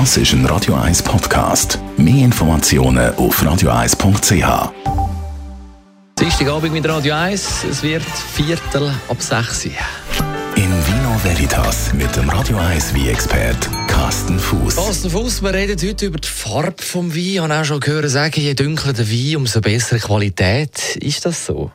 Das ist ein Radio 1 Podcast. Mehr Informationen auf radio1.ch. Dienstagabend mit Radio 1. Es wird Viertel ab 6 Uhr. In Vino Veritas mit dem Radio 1 wie expert Carsten Fuß. Carsten Fuß, wir reden heute über die Farbe vom Wein. Ich habe auch schon gehört sagen, je dunkler der Wein, umso bessere Qualität. Ist das so?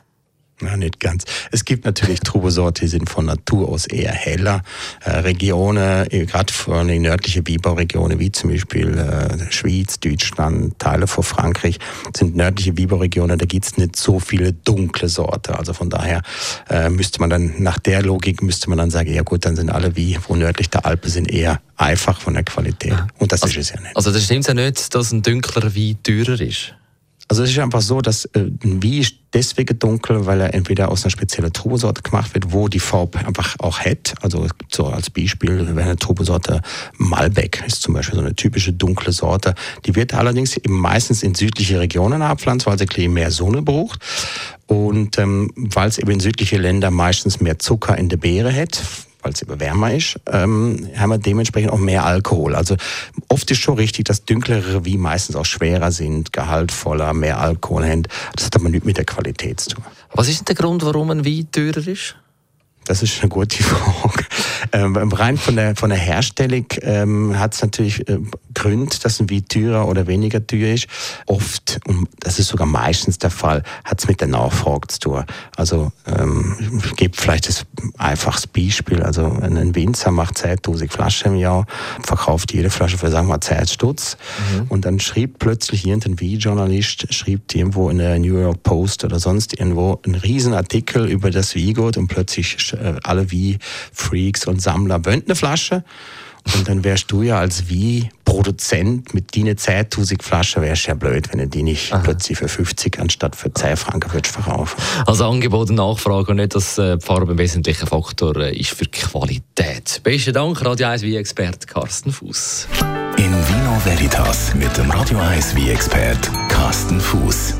Na, nicht ganz. Es gibt natürlich Trubesorte, die sind von Natur aus eher heller. Äh, Regionen, äh, gerade von den nördlichen Wieberregionen, wie zum Beispiel äh, Schweiz, Deutschland, Teile von Frankreich, sind nördliche Wieberregionen, da gibt's nicht so viele dunkle Sorte. Also von daher äh, müsste man dann, nach der Logik müsste man dann sagen, ja gut, dann sind alle wie, wo nördlich der Alpen sind, eher einfach von der Qualität. Und das also, ist es ja nicht. Also das stimmt ja nicht, dass ein dunkler Wein teurer ist. Also es ist einfach so, dass äh, Wein ist deswegen dunkel, weil er entweder aus einer speziellen Trubesorte gemacht wird, wo die Farbe einfach auch hat. Also so als Beispiel, wenn eine Trubesorte Malbec ist zum Beispiel so eine typische dunkle Sorte. Die wird allerdings eben meistens in südliche Regionen abpflanzt, weil sie mehr Sonne braucht. Und ähm, weil es eben in südliche Länder meistens mehr Zucker in der Beere hat, weil es immer wärmer ist, ähm, haben wir dementsprechend auch mehr Alkohol. Also oft ist schon richtig, dass dünklere wie meistens auch schwerer sind, gehaltvoller, mehr Alkohol haben. Das hat aber nichts mit der Qualität zu tun. Was ist denn der Grund, warum ein Wein teurer ist? Das ist eine gute Frage. Ähm, rein von der, von der Herstellung ähm, hat es natürlich äh, Gründe, dass ein Wein teurer oder weniger teuer ist. Oft, und das ist sogar meistens der Fall, hat es mit der Nachfrage zu tun. Also ähm, ich gebe vielleicht das einfaches Beispiel. Also ein Winzer macht 10.000 Flaschen im Jahr, verkauft jede Flasche für, sagen wir mal, 10 Stutz. Mhm. Und dann schrieb plötzlich irgendein Weinjournalist, schrieb irgendwo in der New York Post oder sonst irgendwo einen riesen Artikel über das Weingut und plötzlich äh, alle wie Freaks und Sammler eine Flasche. Und dann wärst du ja als wie Produzent mit deinen 10.000 Flaschen, wärst ja blöd, wenn du die nicht Aha. plötzlich für 50 anstatt für 10 Franken würdest verkaufen. Also Angebot und Nachfrage und nicht, dass äh, die Farbe ein wesentlicher Faktor äh, ist für die Qualität. Besten Dank, Radio 1 wie Expert Carsten Fuß. In Vino Veritas mit dem Radio 1 wie Expert Carsten Fuß.